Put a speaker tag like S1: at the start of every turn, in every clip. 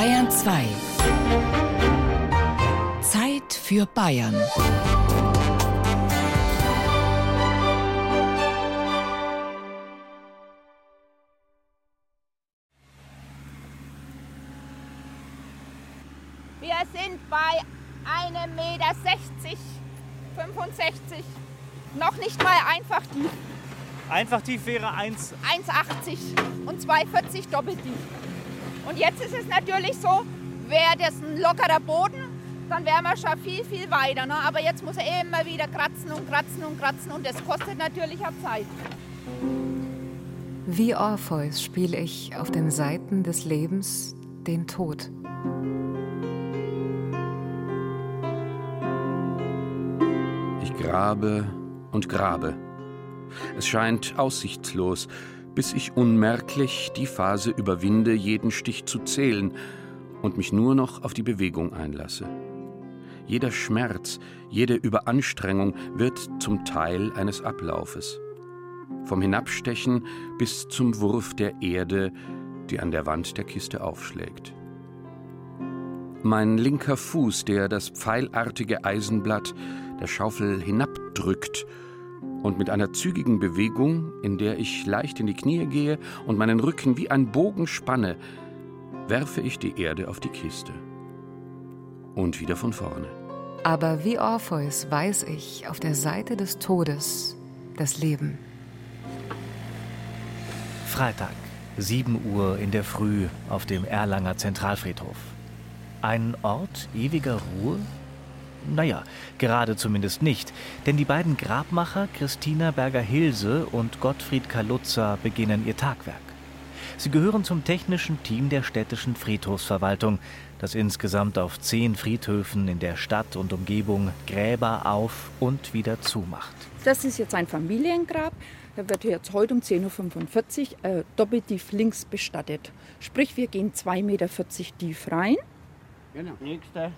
S1: Bayern 2. Zeit für Bayern.
S2: Wir sind bei einem Meter 60, 65, noch nicht mal einfach tief.
S3: Einfach tief wäre 1.
S2: 1,80 und 2,40 doppeltief. Und jetzt ist es natürlich so, wäre das ein lockerer Boden, dann wären wir schon viel, viel weiter. Ne? Aber jetzt muss er immer wieder kratzen und kratzen und kratzen und das kostet natürlich auch Zeit.
S4: Wie Orpheus spiele ich auf den Seiten des Lebens den Tod.
S5: Ich grabe und grabe. Es scheint aussichtslos, bis ich unmerklich die Phase überwinde, jeden Stich zu zählen und mich nur noch auf die Bewegung einlasse. Jeder Schmerz, jede Überanstrengung wird zum Teil eines Ablaufes. Vom Hinabstechen bis zum Wurf der Erde, die an der Wand der Kiste aufschlägt. Mein linker Fuß, der das pfeilartige Eisenblatt der Schaufel hinabdrückt und mit einer zügigen Bewegung, in der ich leicht in die Knie gehe und meinen Rücken wie ein Bogen spanne, werfe ich die Erde auf die Kiste. Und wieder von vorne.
S4: Aber wie Orpheus weiß ich auf der Seite des Todes das Leben.
S6: Freitag, 7 Uhr in der Früh auf dem Erlanger Zentralfriedhof. Ein Ort ewiger Ruhe? Naja, gerade zumindest nicht, denn die beiden Grabmacher Christina Berger-Hilse und Gottfried Kalutzer beginnen ihr Tagwerk. Sie gehören zum technischen Team der städtischen Friedhofsverwaltung, das insgesamt auf zehn Friedhöfen in der Stadt und Umgebung Gräber auf und wieder zumacht.
S7: Das ist jetzt ein Familiengrab. Da wird jetzt heute um 10.45 Uhr äh, doppeltief links bestattet. Sprich, wir gehen 2,40 Meter tief rein.
S8: Genau. Nächster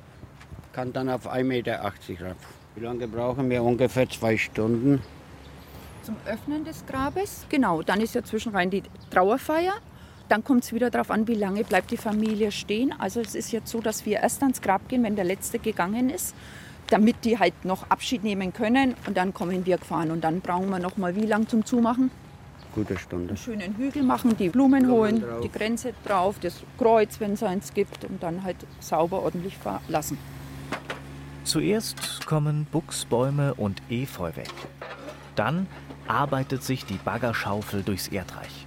S8: kann dann auf 1,80 Meter rauf. Wie lange brauchen wir? Ungefähr zwei Stunden.
S7: Zum Öffnen des Grabes, genau. Dann ist ja zwischenrein die Trauerfeier. Dann kommt es wieder darauf an, wie lange bleibt die Familie stehen. Also es ist jetzt so, dass wir erst ans Grab gehen, wenn der Letzte gegangen ist, damit die halt noch Abschied nehmen können. Und dann kommen wir gefahren. Und dann brauchen wir noch mal wie lang zum Zumachen?
S8: Gute Stunde.
S7: Einen schönen Hügel machen, die Blumen,
S8: Blumen
S7: holen,
S8: drauf.
S7: die Grenze drauf, das Kreuz, wenn es eins gibt. Und dann halt sauber ordentlich verlassen.
S6: Zuerst kommen Buchsbäume und Efeu weg. Dann arbeitet sich die Baggerschaufel durchs Erdreich.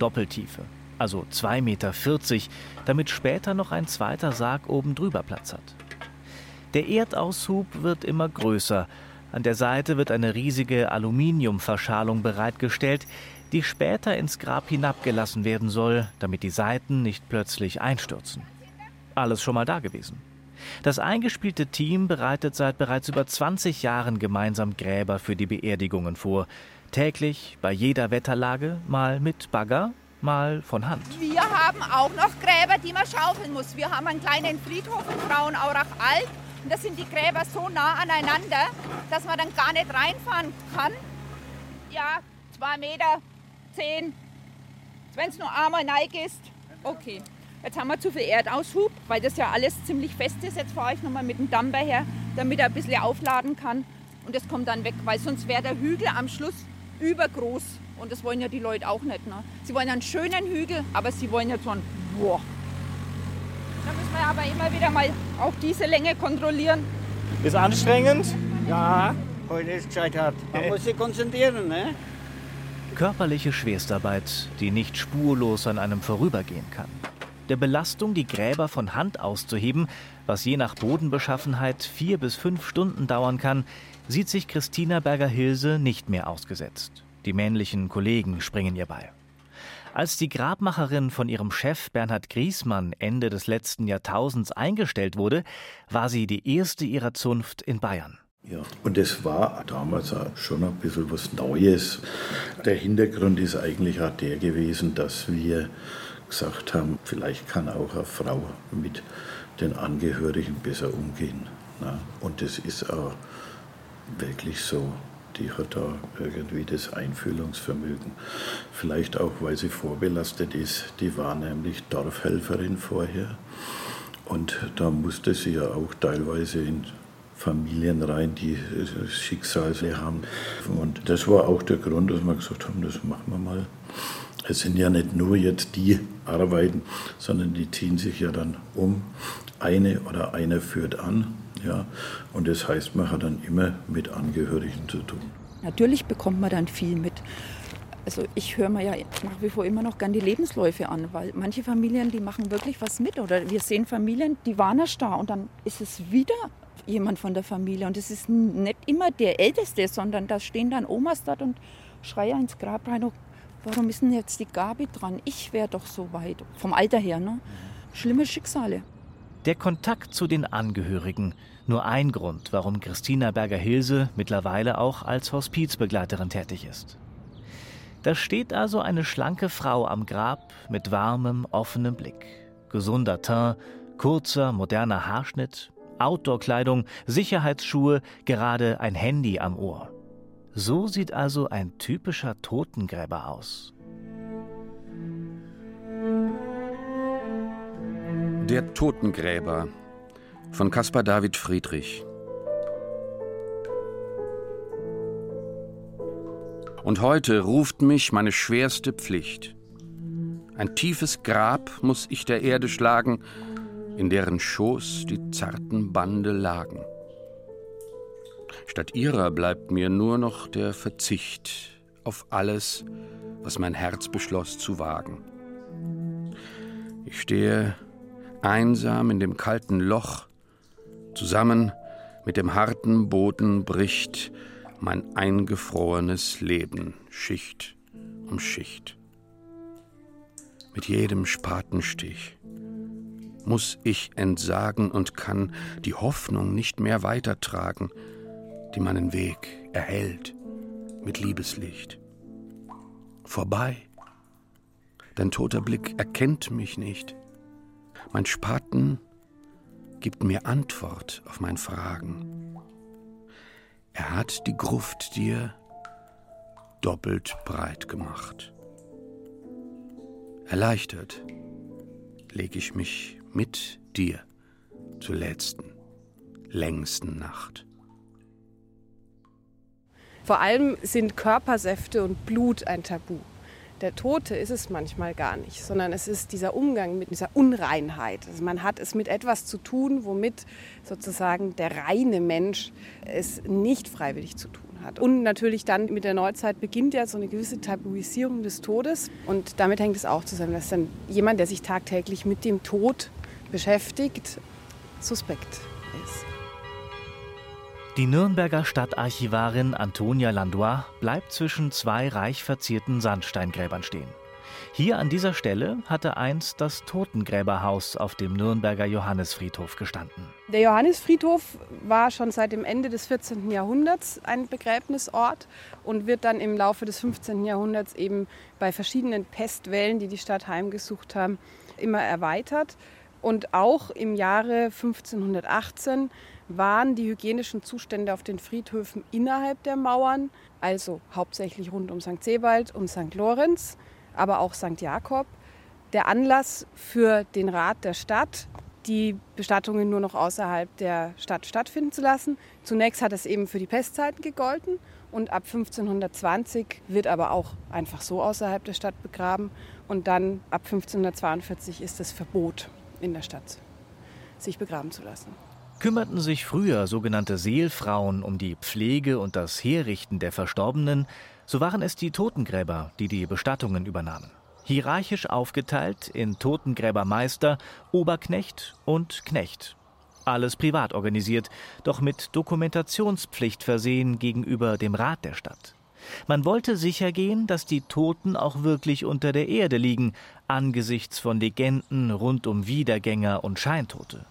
S6: Doppeltiefe, also 2,40 Meter, damit später noch ein zweiter Sarg oben drüber Platz hat. Der Erdaushub wird immer größer. An der Seite wird eine riesige Aluminiumverschalung bereitgestellt, die später ins Grab hinabgelassen werden soll, damit die Seiten nicht plötzlich einstürzen. Alles schon mal da gewesen. Das eingespielte Team bereitet seit bereits über 20 Jahren gemeinsam Gräber für die Beerdigungen vor. Täglich, bei jeder Wetterlage, mal mit Bagger, mal von Hand.
S2: Wir haben auch noch Gräber, die man schaufeln muss. Wir haben einen kleinen Friedhof in Frauenaurach Alt und da sind die Gräber so nah aneinander, dass man dann gar nicht reinfahren kann. Ja, zwei Meter, zehn. Wenn es nur einmal neig ist, okay. Jetzt haben wir zu viel Erdaushub, weil das ja alles ziemlich fest ist. Jetzt fahre ich nochmal mit dem Dumper her, damit er ein bisschen aufladen kann. Und das kommt dann weg, weil sonst wäre der Hügel am Schluss übergroß. Und das wollen ja die Leute auch nicht. Ne? Sie wollen einen schönen Hügel, aber sie wollen jetzt so einen, boah. Da müssen wir aber immer wieder mal auch diese Länge kontrollieren.
S3: Ist anstrengend?
S8: Ja, heute ist gescheit hart. Man muss sich konzentrieren, ne?
S6: Körperliche Schwerstarbeit, die nicht spurlos an einem vorübergehen kann. Der Belastung, die Gräber von Hand auszuheben, was je nach Bodenbeschaffenheit vier bis fünf Stunden dauern kann, sieht sich Christina Berger-Hilse nicht mehr ausgesetzt. Die männlichen Kollegen springen ihr bei. Als die Grabmacherin von ihrem Chef Bernhard Griesmann Ende des letzten Jahrtausends eingestellt wurde, war sie die erste ihrer Zunft in Bayern.
S9: Ja, und es war damals schon ein bisschen was Neues. Der Hintergrund ist eigentlich auch der gewesen, dass wir gesagt haben, vielleicht kann auch eine Frau mit den Angehörigen besser umgehen. Ne? Und das ist auch wirklich so. die hat da irgendwie das Einfühlungsvermögen. Vielleicht auch, weil sie vorbelastet ist. Die war nämlich Dorfhelferin vorher. Und da musste sie ja auch teilweise in Familien rein, die Schicksale haben. Und das war auch der Grund, dass wir gesagt haben, das machen wir mal. Es sind ja nicht nur jetzt die Arbeiten, sondern die ziehen sich ja dann um. Eine oder einer führt an. Ja, und das heißt, man hat dann immer mit Angehörigen zu tun.
S7: Natürlich bekommt man dann viel mit. Also ich höre mir ja nach wie vor immer noch gern die Lebensläufe an, weil manche Familien, die machen wirklich was mit. Oder wir sehen Familien, die waren erst da und dann ist es wieder jemand von der Familie. Und es ist nicht immer der Älteste, sondern da stehen dann Omas dort und schreien ins Grab rein, oh, warum ist denn jetzt die Gabi dran? Ich wäre doch so weit, vom Alter her. Ne? Schlimme Schicksale.
S6: Der Kontakt zu den Angehörigen, nur ein Grund, warum Christina Berger-Hilse mittlerweile auch als Hospizbegleiterin tätig ist. Da steht also eine schlanke Frau am Grab mit warmem, offenem Blick. Gesunder Teint, kurzer, moderner Haarschnitt, Outdoor-Kleidung, Sicherheitsschuhe, gerade ein Handy am Ohr. So sieht also ein typischer Totengräber aus.
S5: Der Totengräber von Caspar David Friedrich. Und heute ruft mich meine schwerste Pflicht. Ein tiefes Grab muss ich der Erde schlagen, in deren Schoß die zarten Bande lagen. Statt ihrer bleibt mir nur noch der Verzicht auf alles, was mein Herz beschloss zu wagen. Ich stehe einsam in dem kalten Loch, zusammen mit dem harten Boden bricht mein eingefrorenes Leben Schicht um Schicht. Mit jedem Spatenstich muss ich entsagen und kann die Hoffnung nicht mehr weitertragen, die meinen Weg erhellt mit Liebeslicht. Vorbei. Dein toter Blick erkennt mich nicht. Mein Spaten gibt mir Antwort auf mein Fragen. Er hat die Gruft dir doppelt breit gemacht. Erleichtert leg ich mich mit dir zur letzten, längsten Nacht.
S10: Vor allem sind Körpersäfte und Blut ein Tabu. Der Tote ist es manchmal gar nicht, sondern es ist dieser Umgang mit dieser Unreinheit. Also man hat es mit etwas zu tun, womit sozusagen der reine Mensch es nicht freiwillig zu tun hat. Und natürlich dann mit der Neuzeit beginnt ja so eine gewisse Tabuisierung des Todes. Und damit hängt es auch zusammen, dass dann jemand, der sich tagtäglich mit dem Tod beschäftigt, suspekt ist.
S6: Die Nürnberger Stadtarchivarin Antonia Landois bleibt zwischen zwei reich verzierten Sandsteingräbern stehen. Hier an dieser Stelle hatte einst das Totengräberhaus auf dem Nürnberger Johannisfriedhof gestanden.
S10: Der Johannisfriedhof war schon seit dem Ende des 14. Jahrhunderts ein Begräbnisort und wird dann im Laufe des 15. Jahrhunderts eben bei verschiedenen Pestwellen, die die Stadt heimgesucht haben, immer erweitert. Und auch im Jahre 1518 waren die hygienischen Zustände auf den Friedhöfen innerhalb der Mauern, also hauptsächlich rund um St. Sebald und St. Lorenz, aber auch St. Jakob, der Anlass für den Rat der Stadt, die Bestattungen nur noch außerhalb der Stadt stattfinden zu lassen. Zunächst hat es eben für die Pestzeiten gegolten und ab 1520 wird aber auch einfach so außerhalb der Stadt begraben und dann ab 1542 ist das Verbot in der Stadt, sich begraben zu lassen.
S6: Kümmerten sich früher sogenannte Seelfrauen um die Pflege und das Herrichten der Verstorbenen, so waren es die Totengräber, die die Bestattungen übernahmen. Hierarchisch aufgeteilt in Totengräbermeister, Oberknecht und Knecht. Alles privat organisiert, doch mit Dokumentationspflicht versehen gegenüber dem Rat der Stadt. Man wollte sicher gehen, dass die Toten auch wirklich unter der Erde liegen, angesichts von Legenden rund um Wiedergänger und Scheintote.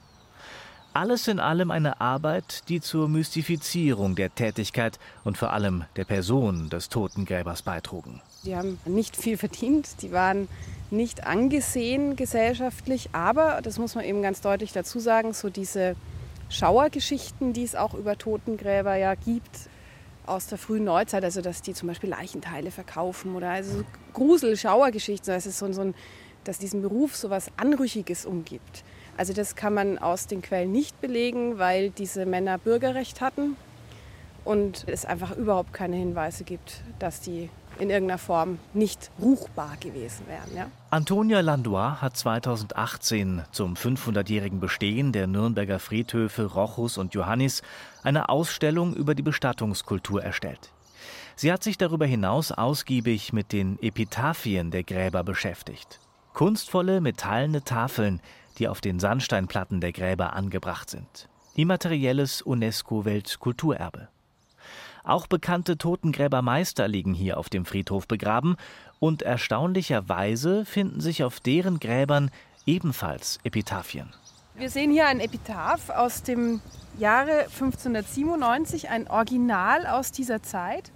S6: Alles in allem eine Arbeit, die zur Mystifizierung der Tätigkeit und vor allem der Person des Totengräbers beitrugen.
S10: Die haben nicht viel verdient, die waren nicht angesehen gesellschaftlich, aber, das muss man eben ganz deutlich dazu sagen, so diese Schauergeschichten, die es auch über Totengräber ja gibt, aus der frühen Neuzeit, also dass die zum Beispiel Leichenteile verkaufen oder also so Grusel-Schauergeschichten, ist so, so ein, dass diesem Beruf so was Anrüchiges umgibt. Also das kann man aus den Quellen nicht belegen, weil diese Männer Bürgerrecht hatten und es einfach überhaupt keine Hinweise gibt, dass die in irgendeiner Form nicht ruchbar gewesen wären. Ja?
S6: Antonia Landois hat 2018 zum 500-jährigen Bestehen der Nürnberger Friedhöfe Rochus und Johannis eine Ausstellung über die Bestattungskultur erstellt. Sie hat sich darüber hinaus ausgiebig mit den Epitaphien der Gräber beschäftigt. Kunstvolle metallene Tafeln, die auf den Sandsteinplatten der Gräber angebracht sind. Immaterielles UNESCO-Weltkulturerbe. Auch bekannte Totengräbermeister liegen hier auf dem Friedhof begraben und erstaunlicherweise finden sich auf deren Gräbern ebenfalls Epitaphien.
S10: Wir sehen hier ein Epitaph aus dem Jahre 1597, ein Original aus dieser Zeit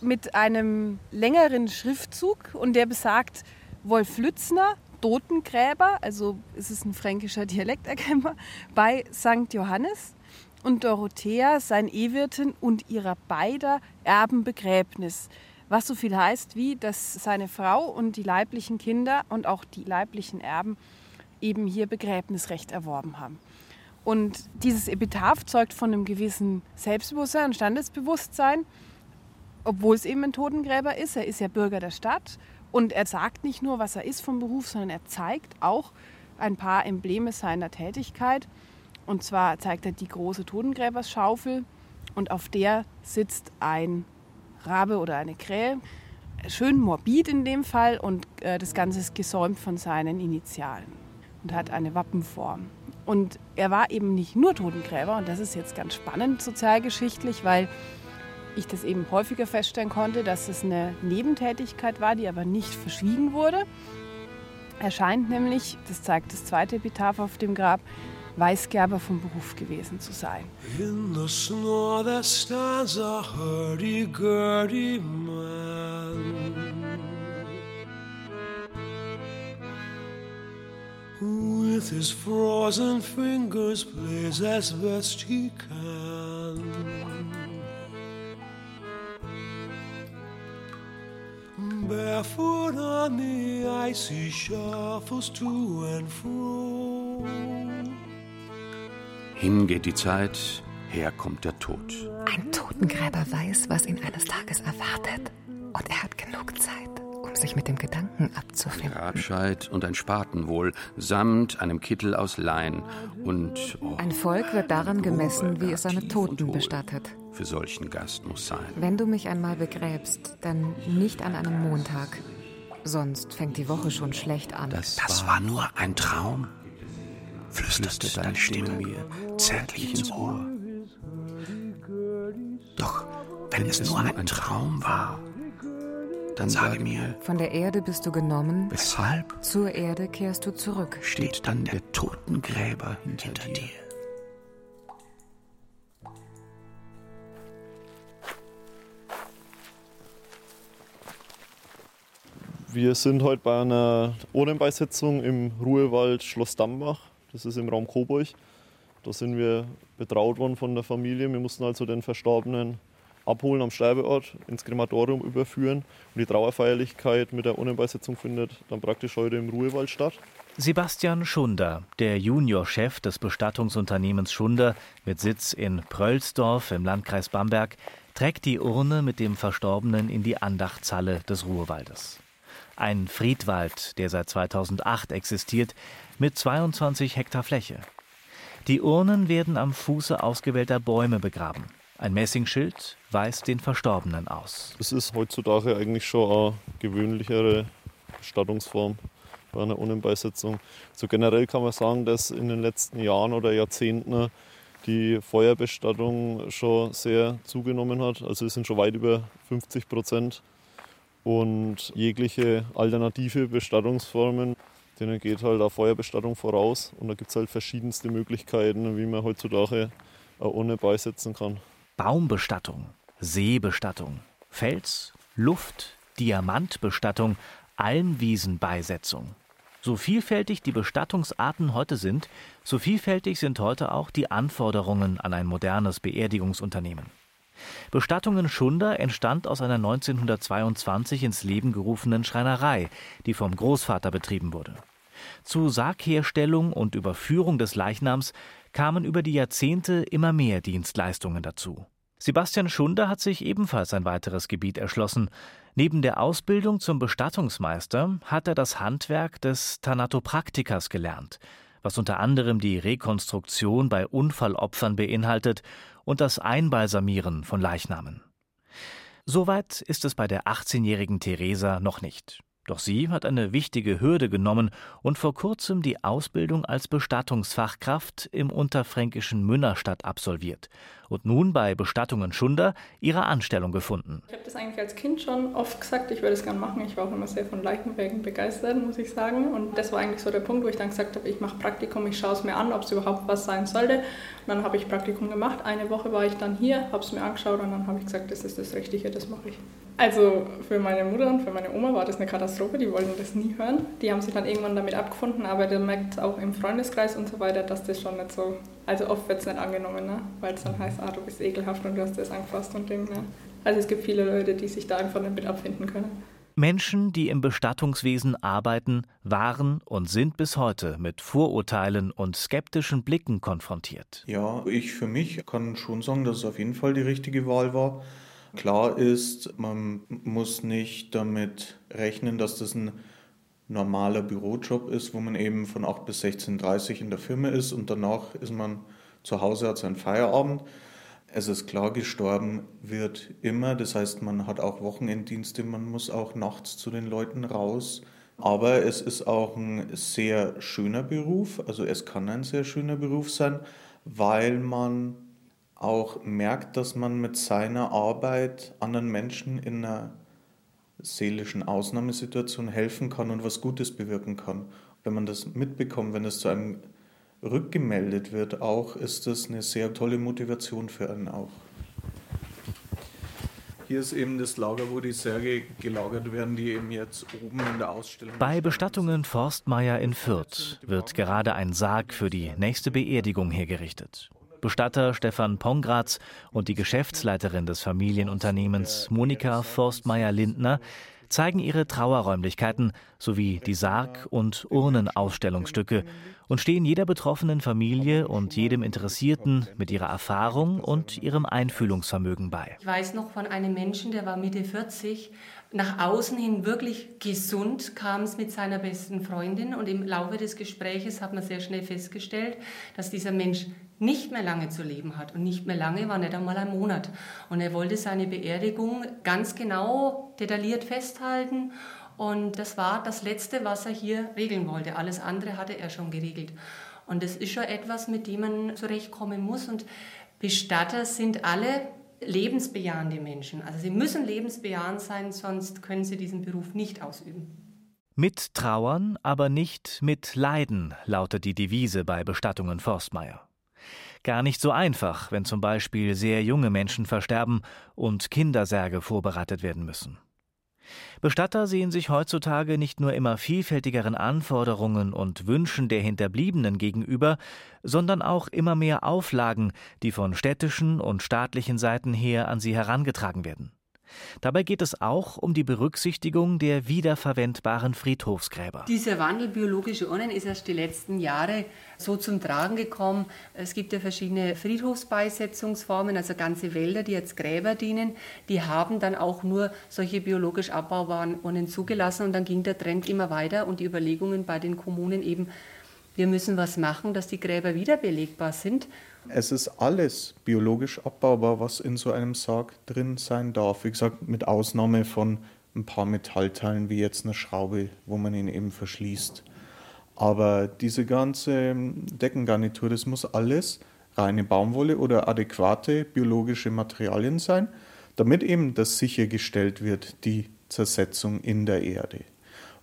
S10: mit einem längeren Schriftzug und der besagt Wolf Lützner, Totengräber, also ist es ein fränkischer Dialekt bei St. Johannes und Dorothea, sein Ehewirtin und ihrer beider Erbenbegräbnis. Was so viel heißt wie, dass seine Frau und die leiblichen Kinder und auch die leiblichen Erben eben hier Begräbnisrecht erworben haben. Und dieses Epitaph zeugt von einem gewissen Selbstbewusstsein und Standesbewusstsein, obwohl es eben ein Totengräber ist. Er ist ja Bürger der Stadt und er sagt nicht nur, was er ist vom Beruf, sondern er zeigt auch ein paar Embleme seiner Tätigkeit. Und zwar zeigt er die große Totengräberschaufel und auf der sitzt ein Rabe oder eine Krähe. Schön morbid in dem Fall und äh, das Ganze ist gesäumt von seinen Initialen und hat eine Wappenform. Und er war eben nicht nur Totengräber und das ist jetzt ganz spannend sozialgeschichtlich, weil ich das eben häufiger feststellen konnte, dass es eine Nebentätigkeit war, die aber nicht verschwiegen wurde. Er scheint nämlich, das zeigt das zweite Epitaph auf dem Grab, Weißgerber vom Beruf gewesen zu sein. In the snow there stands a hurdy-gurdy man With his frozen fingers plays as best he can Barefoot on the he shuffles to and fro
S5: hin geht die Zeit, her kommt der Tod.
S4: Ein Totengräber weiß, was ihn eines Tages erwartet. Und er hat genug Zeit, um sich mit dem Gedanken abzufinden.
S5: Ein Grabscheit und ein Spaten wohl, samt einem Kittel aus Lein und...
S4: Oh, ein Volk wird daran gemessen, wie es seine Toten bestattet.
S5: Für solchen Gast muss sein.
S4: Wenn du mich einmal begräbst, dann nicht an einem Montag. Sonst fängt die Woche schon schlecht an.
S5: Das, das war nur ein Traum flüsterte deine Stimme mir zärtlich ins Ohr. Doch wenn es nur ein Traum war, dann sage mir.
S4: Von der Erde bist du genommen.
S5: Weshalb?
S4: Zur Erde kehrst du zurück.
S5: Steht dann der Totengräber hinter, hinter dir.
S11: Wir sind heute bei einer Ohrenbeisitzung im Ruhewald Schloss Dambach. Das ist im Raum Coburg. Da sind wir betraut worden von der Familie. Wir mussten also den Verstorbenen abholen am Sterbeort, ins Krematorium überführen. Und die Trauerfeierlichkeit mit der Urnenbeisetzung findet dann praktisch heute im Ruhewald statt.
S6: Sebastian Schunder, der Juniorchef des Bestattungsunternehmens Schunder mit Sitz in Prölsdorf im Landkreis Bamberg, trägt die Urne mit dem Verstorbenen in die Andachtshalle des Ruhewaldes. Ein Friedwald, der seit 2008 existiert, mit 22 Hektar Fläche. Die Urnen werden am Fuße ausgewählter Bäume begraben. Ein Messingschild weist den Verstorbenen aus.
S11: Es ist heutzutage eigentlich schon eine gewöhnlichere Bestattungsform bei einer Urnenbeisetzung. So generell kann man sagen, dass in den letzten Jahren oder Jahrzehnten die Feuerbestattung schon sehr zugenommen hat. Also es sind schon weit über 50 Prozent. Und jegliche alternative Bestattungsformen denen geht halt eine Feuerbestattung voraus und da gibt es halt verschiedenste Möglichkeiten, wie man heutzutage eine Urne beisetzen kann.
S6: Baumbestattung, Seebestattung, Fels, Luft, Diamantbestattung, Almwiesenbeisetzung. So vielfältig die Bestattungsarten heute sind, so vielfältig sind heute auch die Anforderungen an ein modernes Beerdigungsunternehmen. Bestattungen Schunder entstand aus einer 1922 ins Leben gerufenen Schreinerei, die vom Großvater betrieben wurde. Zu Sargherstellung und Überführung des Leichnams kamen über die Jahrzehnte immer mehr Dienstleistungen dazu. Sebastian Schunder hat sich ebenfalls ein weiteres Gebiet erschlossen. Neben der Ausbildung zum Bestattungsmeister hat er das Handwerk des Thanatopraktikers gelernt, was unter anderem die Rekonstruktion bei Unfallopfern beinhaltet und das Einbalsamieren von Leichnamen. Soweit ist es bei der 18-jährigen Theresa noch nicht. Doch sie hat eine wichtige Hürde genommen und vor kurzem die Ausbildung als Bestattungsfachkraft im unterfränkischen Münnerstadt absolviert und nun bei Bestattungen Schunder ihre Anstellung gefunden.
S12: Ich habe das eigentlich als Kind schon oft gesagt, ich würde es gerne machen. Ich war auch immer sehr von Leichenwägen begeistert, muss ich sagen. Und das war eigentlich so der Punkt, wo ich dann gesagt habe, ich mache Praktikum, ich schaue es mir an, ob es überhaupt was sein sollte. Und dann habe ich Praktikum gemacht. Eine Woche war ich dann hier, habe es mir angeschaut und dann habe ich gesagt, das ist das Richtige, das mache ich. Also für meine Mutter und für meine Oma war das eine Katastrophe, die wollten das nie hören. Die haben sich dann irgendwann damit abgefunden, aber der merkt auch im Freundeskreis und so weiter, dass das schon nicht so, also oft wird es nicht angenommen, ne? weil es dann heißt, ah, du bist ekelhaft und du hast das angefasst und Ding. Ne? Also es gibt viele Leute, die sich da einfach nicht mit abfinden können.
S6: Menschen, die im Bestattungswesen arbeiten, waren und sind bis heute mit Vorurteilen und skeptischen Blicken konfrontiert.
S13: Ja, ich für mich kann schon sagen, dass es auf jeden Fall die richtige Wahl war. Klar ist, man muss nicht damit rechnen, dass das ein normaler Bürojob ist, wo man eben von 8 bis 16.30 Uhr in der Firma ist und danach ist man zu Hause, hat seinen Feierabend. Es ist klar, gestorben wird immer. Das heißt, man hat auch Wochenenddienste, man muss auch nachts zu den Leuten raus. Aber es ist auch ein sehr schöner Beruf. Also es kann ein sehr schöner Beruf sein, weil man auch merkt, dass man mit seiner Arbeit anderen Menschen in einer seelischen Ausnahmesituation helfen kann und was Gutes bewirken kann. Wenn man das mitbekommt, wenn es zu einem rückgemeldet wird, auch ist das eine sehr tolle Motivation für einen auch. Hier ist eben das Lager, wo die Särge gelagert werden, die eben jetzt oben in der Ausstellung.
S6: Bei Bestattungen Forstmeier in Fürth wird gerade ein Sarg für die nächste Beerdigung hergerichtet. Bestatter Stefan Pongratz und die Geschäftsleiterin des Familienunternehmens Monika Forstmeier-Lindner zeigen ihre Trauerräumlichkeiten sowie die Sarg- und Urnenausstellungsstücke und stehen jeder betroffenen Familie und jedem Interessierten mit ihrer Erfahrung und ihrem Einfühlungsvermögen bei.
S14: Ich weiß noch von einem Menschen, der war Mitte 40, nach außen hin wirklich gesund kam es mit seiner besten Freundin und im Laufe des Gespräches hat man sehr schnell festgestellt, dass dieser Mensch nicht mehr lange zu leben hat und nicht mehr lange war nicht einmal ein Monat und er wollte seine Beerdigung ganz genau detailliert festhalten und das war das letzte, was er hier regeln wollte. Alles andere hatte er schon geregelt. Und das ist schon etwas, mit dem man zurechtkommen muss und Bestatter sind alle lebensbejahende Menschen. Also sie müssen lebensbejahend sein, sonst können sie diesen Beruf nicht ausüben.
S6: Mit Trauern, aber nicht mit Leiden, lautet die Devise bei Bestattungen Forstmeier. Gar nicht so einfach, wenn zum Beispiel sehr junge Menschen versterben und Kindersärge vorbereitet werden müssen. Bestatter sehen sich heutzutage nicht nur immer vielfältigeren Anforderungen und Wünschen der Hinterbliebenen gegenüber, sondern auch immer mehr Auflagen, die von städtischen und staatlichen Seiten her an sie herangetragen werden. Dabei geht es auch um die Berücksichtigung der wiederverwendbaren Friedhofsgräber.
S14: Dieser Wandel biologische Urnen ist erst die letzten Jahre so zum Tragen gekommen. Es gibt ja verschiedene Friedhofsbeisetzungsformen, also ganze Wälder, die als Gräber dienen. Die haben dann auch nur solche biologisch abbaubaren Urnen zugelassen und dann ging der Trend immer weiter und die Überlegungen bei den Kommunen eben, wir müssen was machen, dass die Gräber wiederbelegbar sind.
S13: Es ist alles biologisch abbaubar, was in so einem Sarg drin sein darf. Wie gesagt, mit Ausnahme von ein paar Metallteilen wie jetzt eine Schraube, wo man ihn eben verschließt. Aber diese ganze Deckengarnitur, das muss alles reine Baumwolle oder adäquate biologische Materialien sein, damit eben das sichergestellt wird, die Zersetzung in der Erde.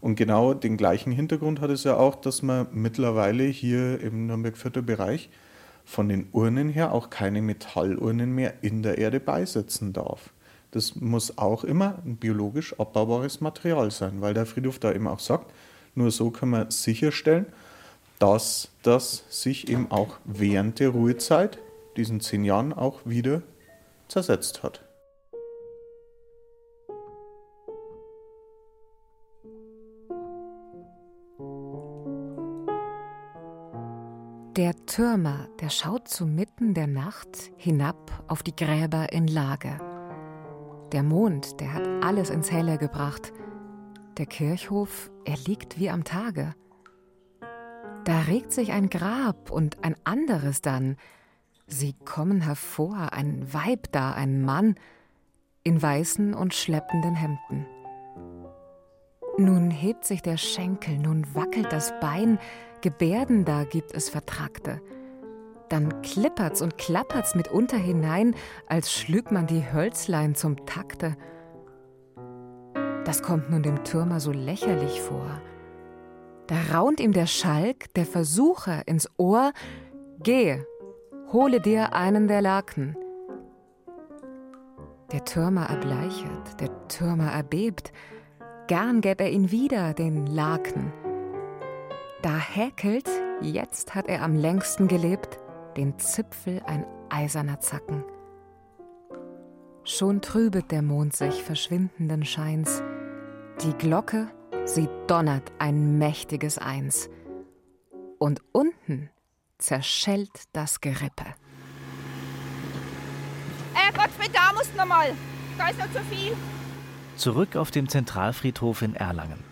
S13: Und genau den gleichen Hintergrund hat es ja auch, dass man mittlerweile hier im Nürnberg-Vierter Bereich von den Urnen her auch keine Metallurnen mehr in der Erde beisetzen darf. Das muss auch immer ein biologisch abbaubares Material sein, weil der Friedhof da eben auch sagt, nur so kann man sicherstellen, dass das sich eben auch während der Ruhezeit, diesen zehn Jahren, auch wieder zersetzt hat.
S4: Der Türmer, der schaut zu mitten der Nacht hinab auf die Gräber in Lage. Der Mond, der hat alles ins Helle gebracht. Der Kirchhof, er liegt wie am Tage. Da regt sich ein Grab und ein anderes dann. Sie kommen hervor, ein Weib da, ein Mann, in weißen und schleppenden Hemden. Nun hebt sich der Schenkel, nun wackelt das Bein, Gebärden da gibt es Vertrackte. Dann klippert's und klappert's mitunter hinein, als schlüg man die Hölzlein zum Takte. Das kommt nun dem Türmer so lächerlich vor. Da raunt ihm der Schalk, der Versucher, ins Ohr: Geh, hole dir einen der Laken. Der Türmer erbleichet, der Türmer erbebt, gern gäb er ihn wieder, den Laken. Da häkelt, jetzt hat er am längsten gelebt, den Zipfel ein eiserner Zacken. Schon trübet der Mond sich verschwindenden Scheins. Die Glocke, sie donnert ein mächtiges Eins. Und unten zerschellt das Gerippe.
S2: Äh, Gottfried, da musst du noch mal. Da ist noch zu viel.
S6: Zurück auf dem Zentralfriedhof in Erlangen.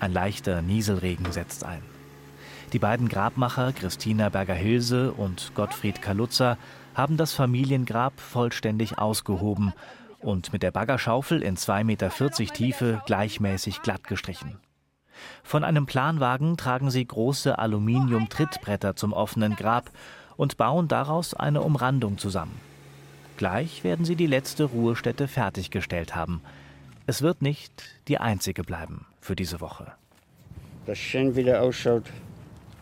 S6: Ein leichter Nieselregen setzt ein. Die beiden Grabmacher Christina Berger-Hilse und Gottfried Kaluza haben das Familiengrab vollständig ausgehoben und mit der Baggerschaufel in 2,40 Meter Tiefe gleichmäßig glatt gestrichen. Von einem Planwagen tragen sie große Aluminium-Trittbretter zum offenen Grab und bauen daraus eine Umrandung zusammen. Gleich werden sie die letzte Ruhestätte fertiggestellt haben. Es wird nicht die einzige bleiben für diese Woche.
S8: Das schön wieder ausschaut.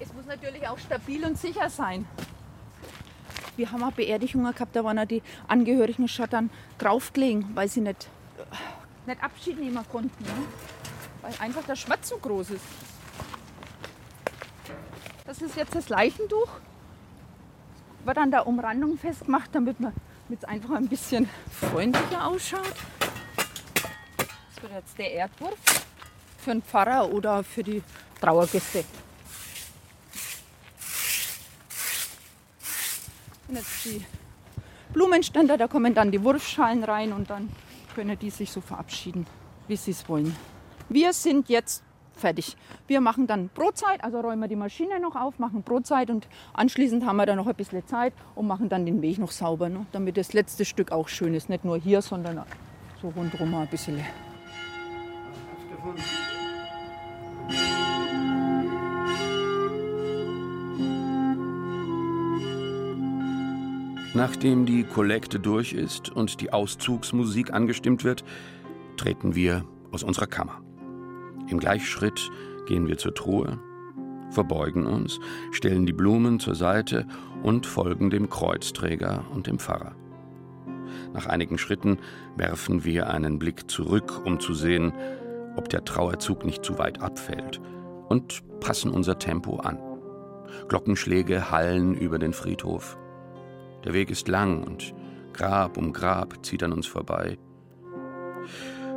S7: Es muss natürlich auch stabil und sicher sein. Wir haben auch Beerdigungen gehabt, da waren auch die Angehörigen schon dann draufgelegen, weil sie nicht, nicht Abschied nehmen konnten. Ne? Weil einfach der Schmerz so groß ist. Das ist jetzt das Leichentuch. Wird an der Umrandung festgemacht, damit man es einfach ein bisschen freundlicher ausschaut. Das wird jetzt der Erdwurf für den Pfarrer oder für die Trauergäste. Und jetzt die Blumenständer, da kommen dann die Wurfschalen rein und dann können die sich so verabschieden, wie sie es wollen. Wir sind jetzt fertig. Wir machen dann Brotzeit, also räumen wir die Maschine noch auf, machen Brotzeit und anschließend haben wir dann noch ein bisschen Zeit und machen dann den Weg noch sauber, ne? damit das letzte Stück auch schön ist. Nicht nur hier, sondern so rundherum ein bisschen.
S5: Nachdem die Kollekte durch ist und die Auszugsmusik angestimmt wird, treten wir aus unserer Kammer. Im Gleichschritt gehen wir zur Truhe, verbeugen uns, stellen die Blumen zur Seite und folgen dem Kreuzträger und dem Pfarrer. Nach einigen Schritten werfen wir einen Blick zurück, um zu sehen, ob der Trauerzug nicht zu weit abfällt, und passen unser Tempo an. Glockenschläge hallen über den Friedhof. Der Weg ist lang und Grab um Grab zieht an uns vorbei.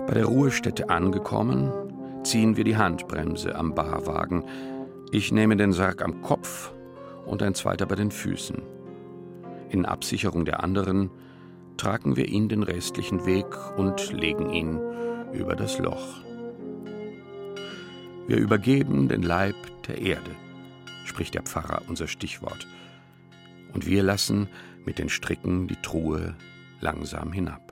S5: Bei der Ruhestätte angekommen, ziehen wir die Handbremse am Barwagen. Ich nehme den Sarg am Kopf und ein zweiter bei den Füßen. In Absicherung der anderen tragen wir ihn den restlichen Weg und legen ihn über das Loch. Wir übergeben den Leib der Erde, spricht der Pfarrer unser Stichwort. Und wir lassen mit den Stricken die Truhe langsam hinab.